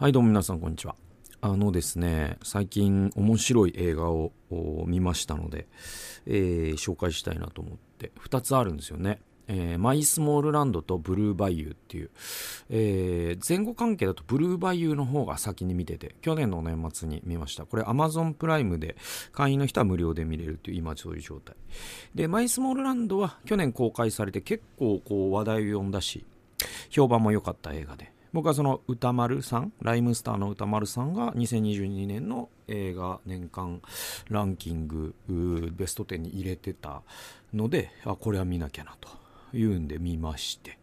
はい、どうも皆さん、こんにちは。あのですね、最近面白い映画を見ましたので、えー、紹介したいなと思って、2つあるんですよね。えー、マイスモールランドとブルーバイユーっていう、えー、前後関係だとブルーバイユーの方が先に見てて、去年の年末に見ました。これ Amazon プライムで会員の人は無料で見れるっていう今そういう状態。で、マイスモールランドは去年公開されて結構こう話題を呼んだし、評判も良かった映画で、僕はその歌丸さん、ライムスターの歌丸さんが2022年の映画年間ランキングベスト10に入れてたので、あ、これは見なきゃなというんで見まして。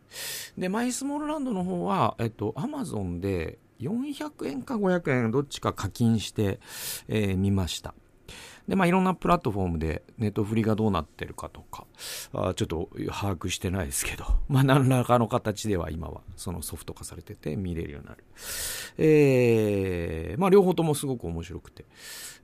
で、マイスモールランドの方は、えっと、アマゾンで400円か500円どっちか課金して、えー、見ました。で、まあ、いろんなプラットフォームでネットフリがどうなってるかとか、あちょっと把握してないですけど、まあ、何らかの形では今はそのソフト化されてて見れるようになる。えー、まあ、両方ともすごく面白くて。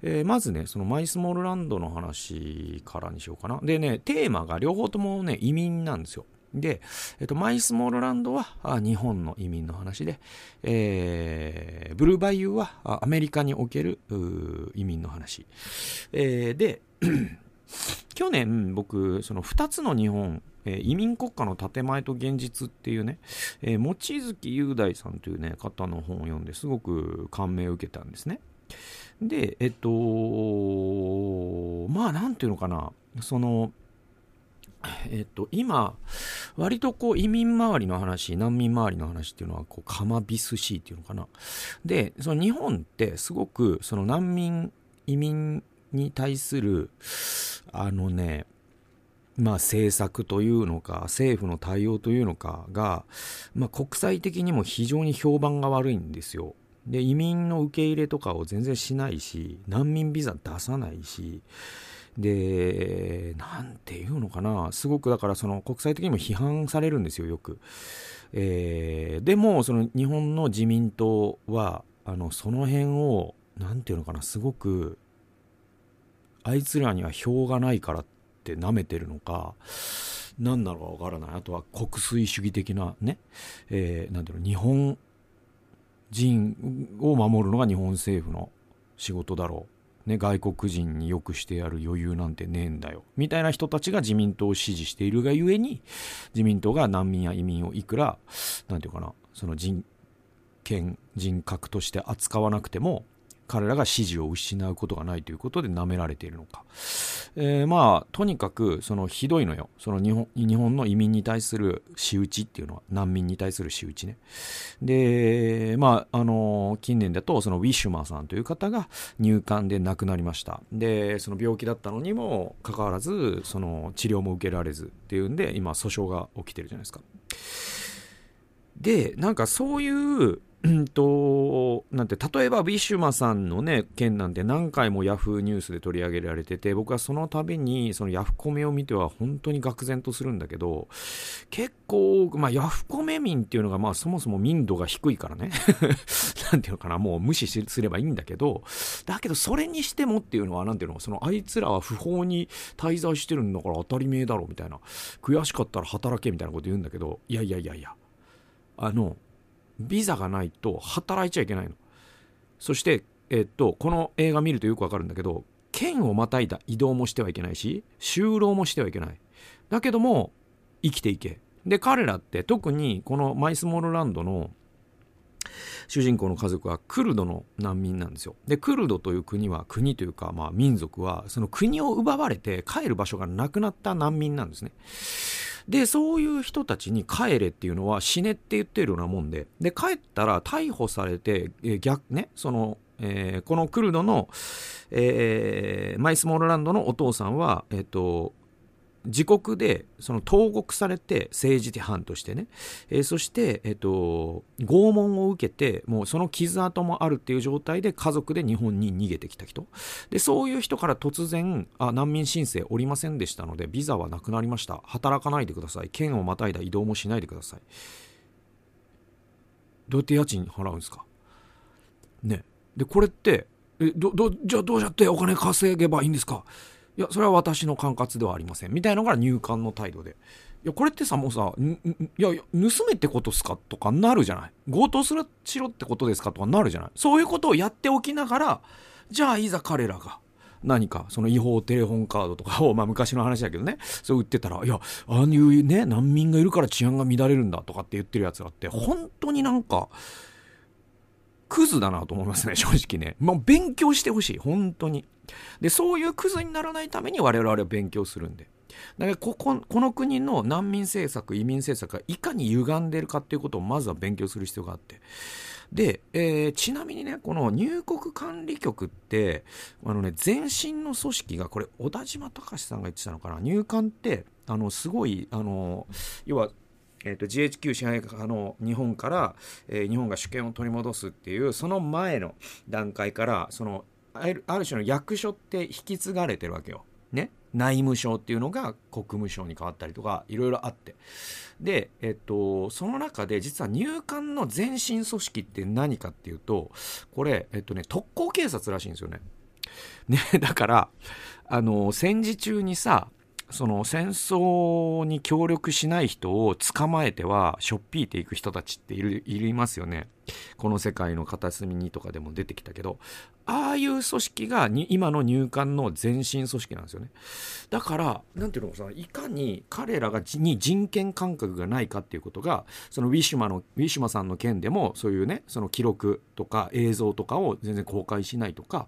えー、まずね、そのマイスモールランドの話からにしようかな。でね、テーマが両方ともね、移民なんですよ。で、えっと、マイスモールランドは日本の移民の話で、えー、ブルーバイユーはアメリカにおける移民の話。えー、で、去年僕、その2つの日本、えー、移民国家の建前と現実っていうね、えー、望月雄大さんというね、方の本を読んですごく感銘を受けたんですね。で、えっと、まあ、なんていうのかな、その、えっと、今、割とこう移民周りの話、難民周りの話っていうのは、こう、カマビスシーっていうのかな。で、その日本ってすごく、その難民、移民に対する、あのね、まあ政策というのか、政府の対応というのかが、まあ国際的にも非常に評判が悪いんですよ。で、移民の受け入れとかを全然しないし、難民ビザ出さないし、で、なんていうのかな、すごくだからその国際的にも批判されるんですよ、よく。えー、でも、その日本の自民党は、あの、その辺を、なんていうのかな、すごく、あいつらには票がないからって舐めてるのか、何なのかわからない。あとは国粋主義的なね、えー、なんていうの、日本人を守るのが日本政府の仕事だろう。ね、外国人によくしてやる余裕なんてねえんだよ。みたいな人たちが自民党を支持しているがゆえに、自民党が難民や移民をいくら、何て言うかな、その人権、人格として扱わなくても、彼らが支持を失うことがないということで舐められているのか。えー、まあ、とにかく、そのひどいのよ。その日本日本の移民に対する仕打ちっていうのは、難民に対する仕打ちね。で、まあ、あの、近年だと、そのウィッシュマーさんという方が入管で亡くなりました。で、その病気だったのにもかかわらず、その治療も受けられずっていうんで、今、訴訟が起きてるじゃないですか。で、なんかそういううんと、なんて、例えば、ウィシュマさんのね、件なんて何回もヤフーニュースで取り上げられてて、僕はその度に、そのヤフコメを見ては本当に愕然とするんだけど、結構、まあ、ヤフコメ民っていうのが、まあ、そもそも民度が低いからね。なんていうのかな、もう無視すればいいんだけど、だけど、それにしてもっていうのは、なんていうの、その、あいつらは不法に滞在してるんだから当たり前だろ、みたいな。悔しかったら働け、みたいなこと言うんだけど、いやいやいやいや、あの、ビザがないと働いちゃいけないの。そして、えっと、この映画見るとよくわかるんだけど、県をまたいだ移動もしてはいけないし、就労もしてはいけない。だけども、生きていけ。で、彼らって特にこのマイスモールランドの主人公の家族はクルドの難民なんですよ。で、クルドという国は、国というか、まあ民族は、その国を奪われて帰る場所がなくなった難民なんですね。で、そういう人たちに帰れっていうのは死ねって言ってるようなもんで、で、帰ったら逮捕されて、え逆、ね、その、えー、このクルドの、えー、マイスモールランドのお父さんは、えっ、ー、と、自国でその投獄されて政治犯としてね、えー、そして、えーと、拷問を受けてもうその傷跡もあるっていう状態で家族で日本に逃げてきた人。でそういう人から突然あ難民申請おりませんでしたのでビザはなくなりました。働かないでください。県をまたいだ移動もしないでください。どうやって家賃払うんですか？ね。でこれってえどどじゃあどうやってお金稼げばいいんですか？いやそれは私の管轄ではありません。みたいなのが入管の態度で。いやこれってさもうさいやいや盗めってことっすか？とかなるじゃない？強盗するしろってことですか？とかなるじゃない？そういうことをやっておきながらじゃあいざ彼らが何かその違法テレホンカードとかを、まあ、昔の話だけどねそう売ってたらいやああいうね難民がいるから治安が乱れるんだとかって言ってるやつがあって本当になんかクズだなと思いますね 正直ね。もう勉強してほしい本当に。でそういうクズにならないために我々は勉強するんで。だからこここの国の難民政策移民政策がいかに歪んでるかっていうことをまずは勉強する必要があって。で、えー、ちなみにねこの入国管理局ってあのね前身の組織がこれ小田島隆さんが言ってたのかな。入管ってあのすごいあの要はえーと、GHQ 支配下の日本から、えー、日本が主権を取り戻すっていうその前の段階からそのある種の役所って引き継がれてるわけよ。ね、内務省っていうのが国務省に変わったりとかいろいろあってで、えっと、その中で実は入管の前身組織って何かっていうとこれ、えっとね、特攻警察らしいんですよね。ねだからあの戦時中にさその戦争に協力しない人を捕まえてはしょっぴいていく人たちっているいますよね。この世界の片隅にとかでも出てきたけどああいう組織が今の入管の前身組織なんですよね。だからなんていうのさいかに彼らがに人権感覚がないかっていうことがそのウィシュマのウィシュマさんの件でもそういうねその記録とか映像とかを全然公開しないとか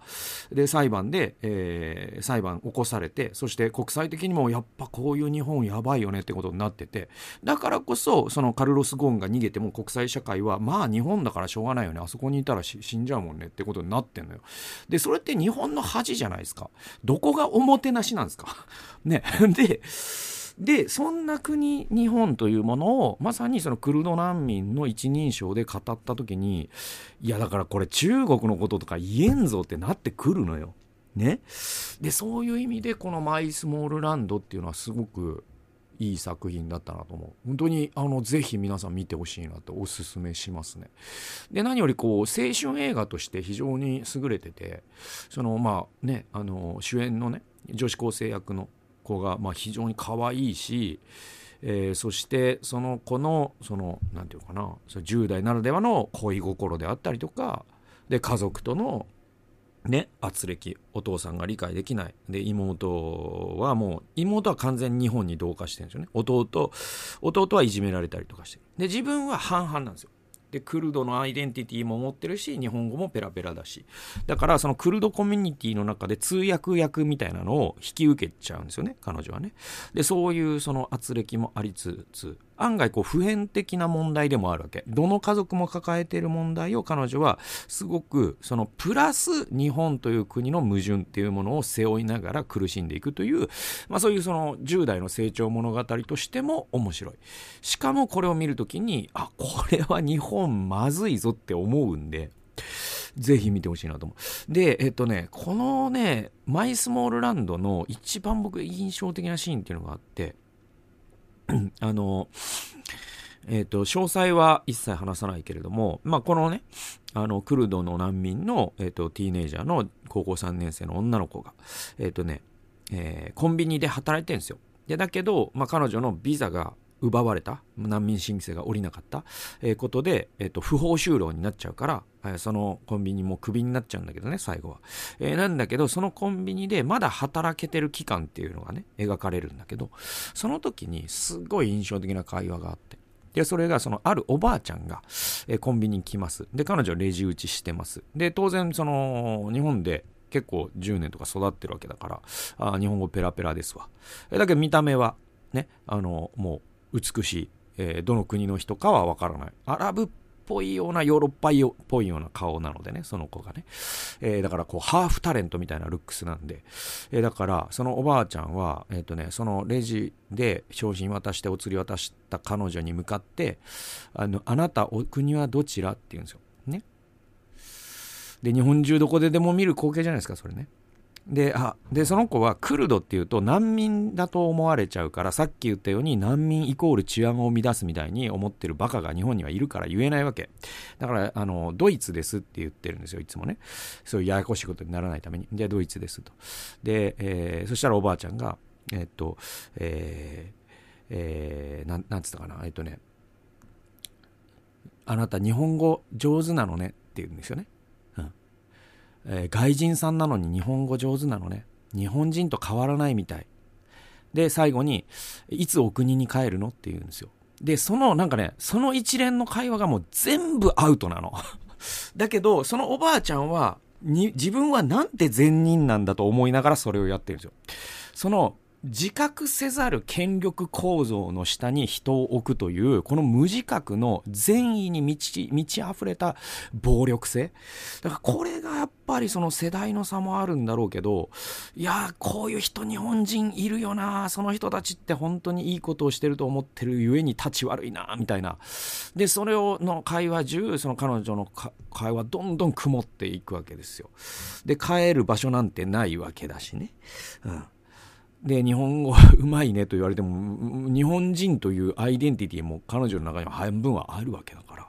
で裁判で、えー、裁判起こされてそして国際的にもやっぱこういう日本やばいよねってことになっててだからこそそのカルロス・ゴーンが逃げても国際社会はまあ日本だからしょうがないよね。あそこにいたら死んじゃうもんねってことになってんのよ。でそれって日本の恥じゃないですか。どこがおもてなしなんですか？ね。ででそんな国日本というものをまさにそのクルド難民の一人称で語った時にいやだからこれ中国のこととか言えんぞってなってくるのよ。ね、でそういう意味でこの「マイスモールランド」っていうのはすごくいい作品だったなと思う。本当にあのぜひ皆さん見てほしいなとおすすめしますね。で何よりこう青春映画として非常に優れててそのまあねあの主演のね女子高生役の子がまあ非常に可愛いしえー、そしてその子のその何て言うかなその10代ならではの恋心であったりとかで家族とのね、圧力お父さんが理解できない。で妹はもう妹は完全に日本に同化してるんですよね。弟弟はいじめられたりとかしてる。で自分は半々なんですよ。でクルドのアイデンティティも持ってるし日本語もペラペラだし。だからそのクルドコミュニティの中で通訳役みたいなのを引き受けちゃうんですよね彼女はね。でそういうその圧力もありつつ案外こう普遍的な問題でもあるわけどの家族も抱えている問題を彼女はすごくそのプラス日本という国の矛盾っていうものを背負いながら苦しんでいくという、まあ、そういうその10代の成長物語としても面白いしかもこれを見るときにあこれは日本まずいぞって思うんでぜひ見てほしいなと思う。で、えっとね、このね、マイスモールランドの一番僕印象的なシーンっていうのがあって、あの、えっ、ー、と、詳細は一切話さないけれども、まあ、このね、あの、クルドの難民の、えっ、ー、と、ティーネイジャーの高校3年生の女の子が、えっ、ー、とね、えー、コンビニで働いてるんですよ。で、だけど、まあ、彼女のビザが奪われた、難民申請が下りなかった、えー、ことで、えっ、と、不法就労になっちゃうから、えー、そのコンビニもクビになっちゃうんだけどね、最後は。えー、なんだけど、そのコンビニでまだ働けてる期間っていうのがね、描かれるんだけど、その時にすごい印象的な会話があって、で、それが、その、あるおばあちゃんが、えー、コンビニに来ます。で、彼女はレジ打ちしてます。で、当然、その、日本で結構10年とか育ってるわけだから、あ日本語ペラペラですわ。えだけど見た目は、ね、あの、もう、美しい、えー、どの国の人かはわからない。アラブっぽいような、ヨーロッパっぽいような顔なのでね、その子がね。えー、だからこう、ハーフタレントみたいなルックスなんで。えー、だから、そのおばあちゃんは、えっ、ー、とね、そのレジで商品渡してお釣り渡した彼女に向かって、あの、あなた、お国はどちらって言うんですよ。ね。で、日本中どこででも見る光景じゃないですか、それね。であでその子はクルドっていうと難民だと思われちゃうからさっき言ったように難民イコール治安を乱すみたいに思ってるバカが日本にはいるから言えないわけ。だからあのドイツですって言ってるんですよいつもね。そういうややこしいことにならないために。じゃあドイツですと。で、えー、そしたらおばあちゃんがえっとえーえー、なんなんつったかな。えっとねあなた日本語上手なのねって言うんですよね。えー、外人さんなのに日本語上手なのね。日本人と変わらないみたい。で、最後に、いつお国に帰るのって言うんですよ。で、その、なんかね、その一連の会話がもう全部アウトなの。だけど、そのおばあちゃんは、に、自分はなんて善人なんだと思いながらそれをやってるんですよ。その、自覚せざる権力構造の下に人を置くという、この無自覚の善意に満ち、満ち溢れた暴力性。だからこれがやっぱりその世代の差もあるんだろうけど、いやこういう人日本人いるよなその人たちって本当にいいことをしてると思ってるゆえに立ち悪いなみたいな。で、それをの会話中、その彼女の会話どんどん曇っていくわけですよ。で、帰る場所なんてないわけだしね。うん。で、日本語 うまいねと言われても、日本人というアイデンティティも彼女の中には半分はあるわけだから。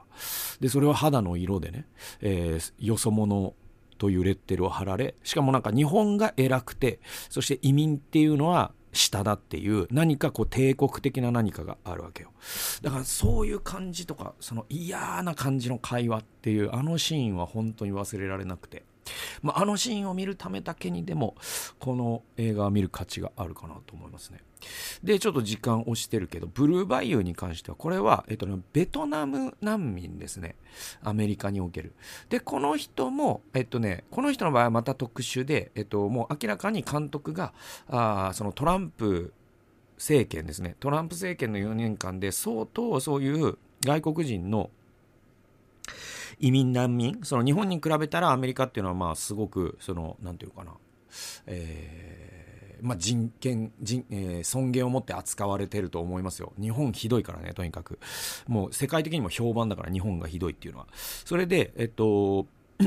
で、それは肌の色でね、えー、よそ者というレッテルを貼られ、しかもなんか日本が偉くて、そして移民っていうのは下だっていう何かこう帝国的な何かがあるわけよ。だからそういう感じとか、その嫌な感じの会話っていうあのシーンは本当に忘れられなくて。まあ、あのシーンを見るためだけにでもこの映画を見る価値があるかなと思いますね。でちょっと時間押してるけどブルーバイユーに関してはこれは、えっと、ベトナム難民ですね。アメリカにおける。でこの人もえっとねこの人の場合はまた特殊で、えっと、もう明らかに監督があそのトランプ政権ですね。トランプ政権の4年間で相当そういう外国人の移民難民？その日本に比べたらアメリカっていうのはまあすごくそのなんていうかな、えーまあ、人権人、えー、尊厳を持って扱われてると思いますよ。日本ひどいからねとにかく。もう世界的にも評判だから日本がひどいっていうのは。それでえっと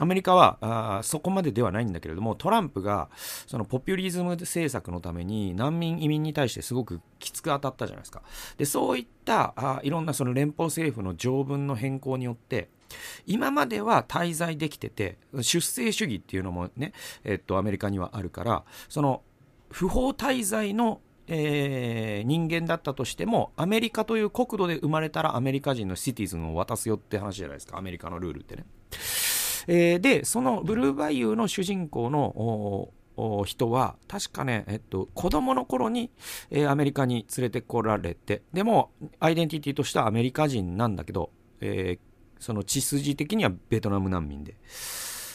アメリカはあそこまでではないんだけれどもトランプがそのポピュリズム政策のために難民移民に対してすごくきつく当たったじゃないですか。でそういったあいろんなその連邦政府の条文の変更によって今までは滞在できてて出生主義っていうのもね、えっと、アメリカにはあるからその不法滞在のえー、人間だったとしてもアメリカという国土で生まれたらアメリカ人のシティズンを渡すよって話じゃないですかアメリカのルールってね。えー、でそのブルーバイユーの主人公の人は確かね、えっと、子供の頃に、えー、アメリカに連れてこられてでもアイデンティティとしてはアメリカ人なんだけど、えー、その血筋的にはベトナム難民で。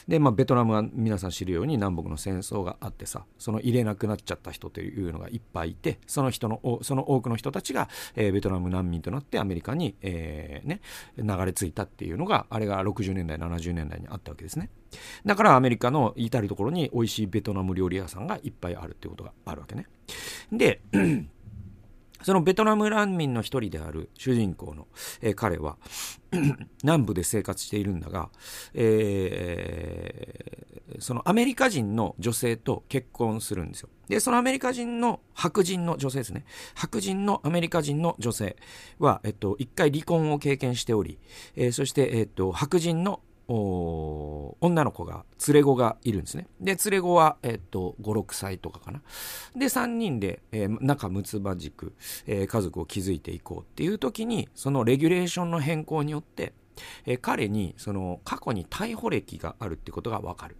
で、まあ、ベトナムは皆さん知るように南北の戦争があってさその入れなくなっちゃった人というのがいっぱいいてその人のその多くの人たちが、えー、ベトナム難民となってアメリカに、えー、ね、流れ着いたっていうのがあれが60年代70年代にあったわけですねだからアメリカの至る所に美味しいベトナム料理屋さんがいっぱいあるっていうことがあるわけねでそのベトナム難民の一人である主人公の、えー、彼は 南部で生活しているんだが、えー、そのアメリカ人の女性と結婚するんですよ。で、そのアメリカ人の白人の女性ですね。白人のアメリカ人の女性は、えっと、一回離婚を経験しており、えー、そして、えっと、白人の女の子が、連れ子がいるんですね。で、連れ子は、えっと、5、6歳とかかな。で、3人で、えー、仲睦まじく、えー、家族を築いていこうっていう時に、そのレギュレーションの変更によって、えー、彼にその過去に逮捕歴があるってことがわかる。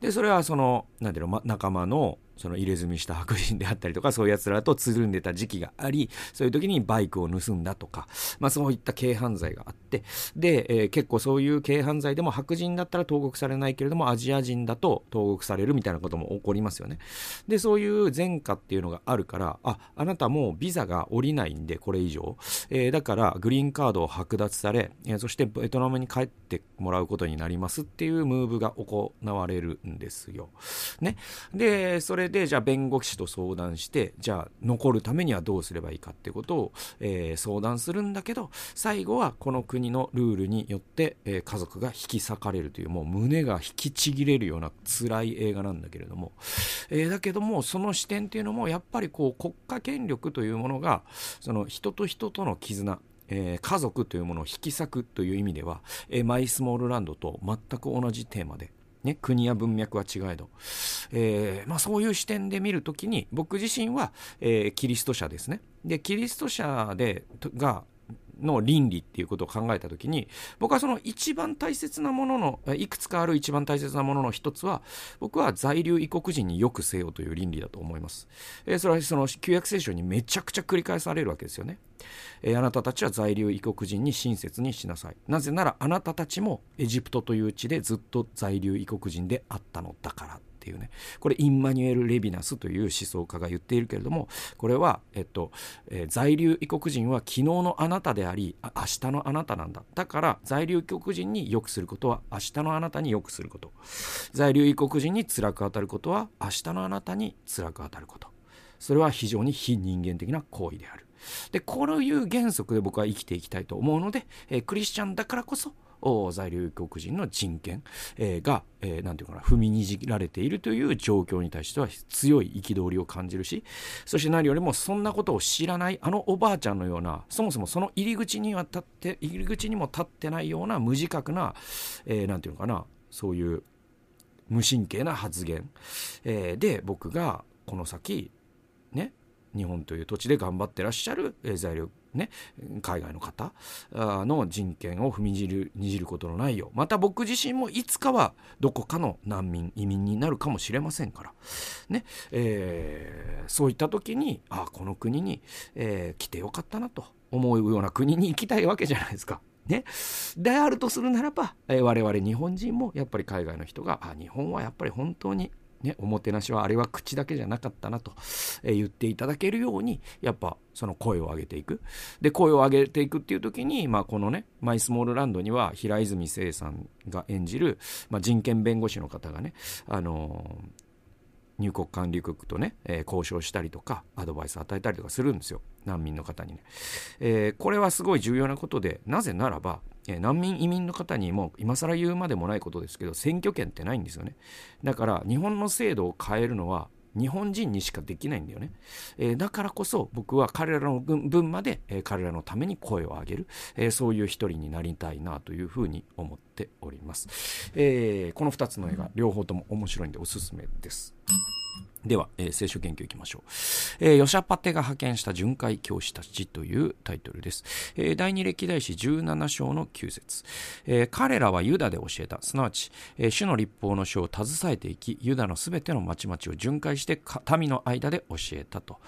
で、それはその、なんていうの、ま、仲間のその入れ墨した白人であったりとか、そういう奴らとつるんでた時期があり、そういう時にバイクを盗んだとか、まあそういった軽犯罪があって、で、えー、結構そういう軽犯罪でも白人だったら投獄されないけれども、アジア人だと投獄されるみたいなことも起こりますよね。で、そういう前科っていうのがあるから、あ、あなたもうビザが下りないんで、これ以上。えー、だから、グリーンカードを剥奪され、えー、そしてベトナムに帰ってもらうことになりますっていうムーブが行われるんですよ。ね。で、それでじゃあ弁護士と相談してじゃあ残るためにはどうすればいいかってことを、えー、相談するんだけど最後はこの国のルールによって、えー、家族が引き裂かれるというもう胸が引きちぎれるような辛い映画なんだけれども、えー、だけどもその視点っていうのもやっぱりこう国家権力というものがその人と人との絆えー、家族というものを引き裂くという意味では、えー、マイスモールランドと全く同じテーマで、ね、国や文脈は違えど、えーまあ、そういう視点で見るときに僕自身は、えー、キリスト者ですね。でキリスト者でがの倫理っていうことを考えた時に僕はその一番大切なもののいくつかある一番大切なものの一つは僕は在留異国人によくせよという倫理だと思います、えー、それはその旧約聖書にめちゃくちゃ繰り返されるわけですよね、えー、あなたたちは在留異国人に親切にしなさい。なぜならあなたたちもエジプトという地でずっと在留異国人であったのだから。っていうね。これインマニュエル・レビナスという思想家が言っているけれどもこれは、えっとえー、在留異国人は昨日のあなたであり明日のあなたなんだ。だから在留異国人に良くすることは明日のあなたに良くすること。在留異国人に辛く当たることは明日のあなたに辛く当たること。それは非常に非人間的な行為である。でこういう原則で僕は生きていきたいと思うので、えー、クリスチャンだからこそ在留外国人の人権、えー、が、えー、なんていうかな、踏みにじられているという状況に対しては強い憤りを感じるし、そして何よりもそんなことを知らないあのおばあちゃんのような、そもそもその入り口には立って、入り口にも立ってないような無自覚な、えー、なんていうかな、そういう無神経な発言、えー、で僕がこの先、ね、日本という土地で頑張ってらっしゃる、えー、在留ね、海外の方の人権を踏みにじるにじることのないよう。また僕自身もいつかはどこかの難民移民になるかもしれませんから、ねえー、そういった時にあこの国に、えー、来てよかったなと。思うような国に行きたいわけじゃないですか。ね、であるとするならば、えー、我々日本人もやっぱり海外の人があ日本はやっぱり本当にね、おもてなしはあれは口だけじゃなかったなと、えー、言っていただけるようにやっぱその声を上げていく。で声を上げていくっていう時に、まあ、このねマイスモールランドには平泉成さんが演じる、まあ、人権弁護士の方がね、あのー入国管理局とね、えー、交渉したりとかアドバイスを与えたりとかするんですよ。難民の方にね、えー、これはすごい重要なことでなぜならば、えー、難民移民の方にも今更言うまでもないことですけど選挙権ってないんですよね。だから日本の制度を変えるのは日本人にしかできないんだよね、えー、だからこそ僕は彼らの分まで、えー、彼らのために声を上げる、えー、そういう一人になりたいなというふうに思っております、えこの2つの映画両方とも面白いんでおすすめです。では、えー、聖書研究いきましょう、えー、ヨシャパテが派遣した巡回教師たちというタイトルです、えー、第二歴代史17章の9節、えー、彼らはユダで教えた。すなわち、えー、主の立法の書を携えていきユダのすべての町々を巡回して民の間で教えたと、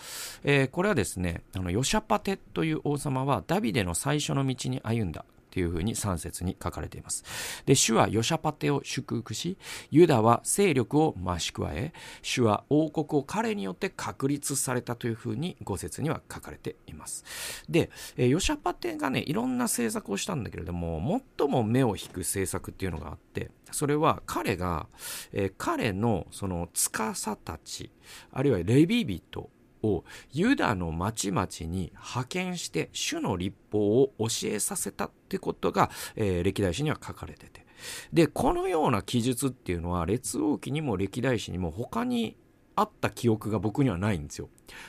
えー、これはですねあのヨシャパテという王様はダビデの最初の道に歩んだ。というふうに3節に書かれています。で、主はヨシャパテを祝福し、ユダは勢力を増し加え、主は王国を彼によって確立されたというふうに5節には書かれています。で、ヨシャパテがね、いろんな政策をしたんだけれども、最も目を引く政策っていうのがあって、それは彼が、え、彼のその司たち、あるいはレビ人をユダの町々に派遣して主の立法を教えさせたってことが、えー、歴代史には書かれてて。で、このような記述っていうのは列王記にも歴代史にも他にあった記憶が僕にはないんですよ。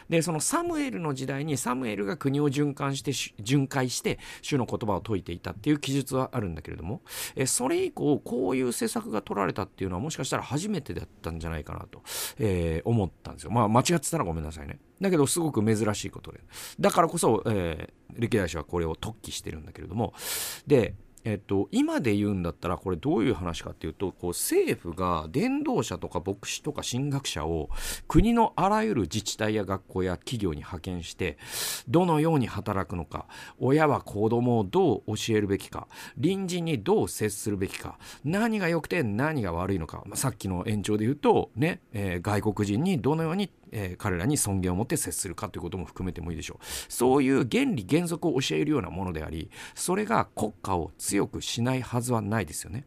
で、そのサムエルの時代にサムエルが国を循環して、巡回して主の言葉を説いていたっていう記述はあるんだけれども、えそれ以降こういう政策が取られたっていうのはもしかしたら初めてだったんじゃないかなと、えー、思ったんですよ。まあ間違ってたらごめんなさいね。だけどすごく珍しいことで。だからこそ、えー、歴代史はこれを突起してるんだけれども、で、えっと、今で言うんだったらこれどういう話かっていうとこう政府が伝道者とか牧師とか進学者を国のあらゆる自治体や学校や企業に派遣してどのように働くのか親は子供をどう教えるべきか隣人にどう接するべきか何が良くて何が悪いのか、まあ、さっきの延長で言うとね、えー、外国人にどのようにえー、彼らに尊厳を持って接するかということも含めてもいいでしょう。そういう原理原則を教えるようなものでありそれが国家を強くしないはずはないですよね。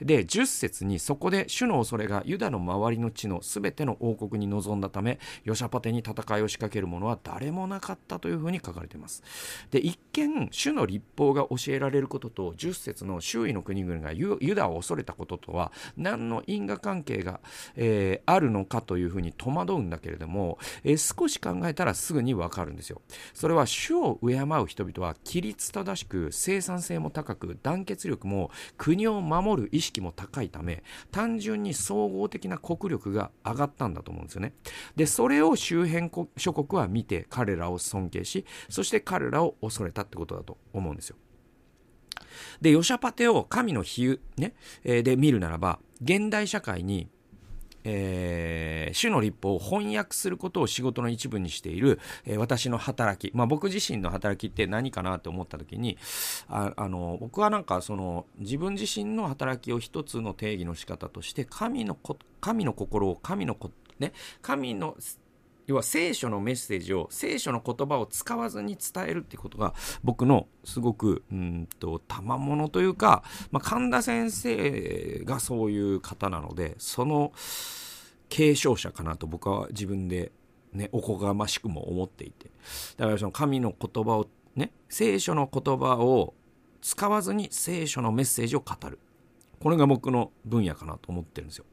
で10節にそこで主の恐れがユダの周りの地のすべての王国に臨んだためヨシャパテに戦いを仕掛ける者は誰もなかったというふうに書かれています。で一見主の立法が教えられることと10節の周囲の国々がユダを恐れたこととは何の因果関係が、えー、あるのかというふうに戸惑うんだけれども、えー、少し考えたらすぐにわかるんですよ。それは主を敬う人々は規律正しく生産性も高く団結力も国を守る意識も高いため単純に総合的な国力が上がったんだと思うんですよね。でそれを周辺諸国は見て彼らを尊敬しそして彼らを恐れたってことだと思うんですよ。で、ヨシャパテを神の比喩、ね、で見るならば、現代社会にえー、主の立法を翻訳することを仕事の一部にしている、えー、私の働き、まあ、僕自身の働きって何かなと思った時にああの僕はなんかその自分自身の働きを一つの定義の仕方として神のこ神の心を神のこ、ね、神の要は聖書のメッセージを聖書の言葉を使わずに伝えるってことが僕のすごくうんと賜物というか、まあ、神田先生がそういう方なのでその継承者かなと僕は自分でねおこがましくも思っていて。だからその神の言葉をね聖書の言葉を使わずに聖書のメッセージを語る。これが僕の分野かなと思ってるんですよ。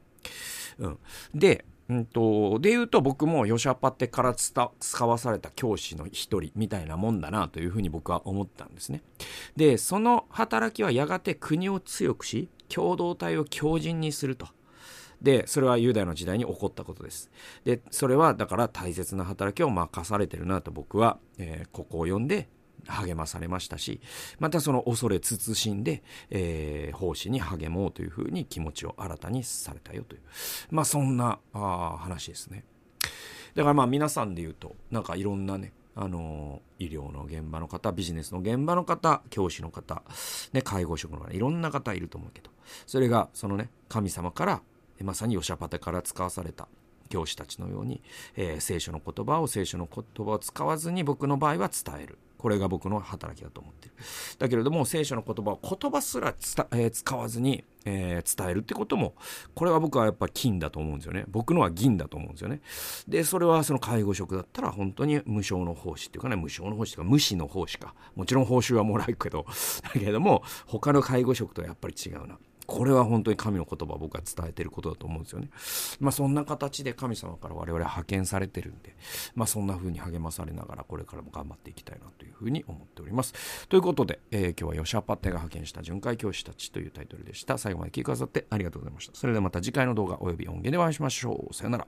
うん、でうんと、で言うと僕もヨシャパテから使わされた教師の一人みたいなもんだなというふうに僕は思ったんですね。で、その働きはやがて国を強くし、共同体を強靭にすると。で、それはユダヤの時代に起こったことです。で、それはだから大切な働きを任されてるなと僕は、えー、ここを読んで励まされましたし、またその恐れ慎んで、えー、奉仕に励もうというふうに気持ちを新たにされたよという、まあそんなあ話ですね。だからまあ皆さんで言うと、なんかいろんなね、あの医療の現場の方、ビジネスの現場の方、教師の方、ね、介護職の方、いろんな方いると思うけど、それがそのね、神様から、まさにヨシャパテから使わされた教師たちのように、えー、聖書の言葉を聖書の言葉を使わずに僕の場合は伝える。これが僕の働きだと思ってる。だけれども、聖書の言葉を言葉すらえー、使わずに、えー、伝えるってことも、これは僕はやっぱ金だと思うんですよね。僕のは銀だと思うんですよね。で、それはその介護職だったら本当に無償の奉仕っていうかね、無償の奉仕とか無視の奉仕か。もちろん報酬はもらうけど、だけれども、他の介護職とはやっぱり違うな。これは本当に神の言葉を僕は伝えてることだと思うんですよね。まあそんな形で神様から我々派遣されてるんで、まあそんな風に励まされながらこれからも頑張っていきたいなという風に思っております。ということで、えー、今日はヨシャパテが派遣した巡回教師たちというタイトルでした。最後まで聞いてくださってありがとうございました。それではまた次回の動画及び音源でお会いしましょう。さよなら。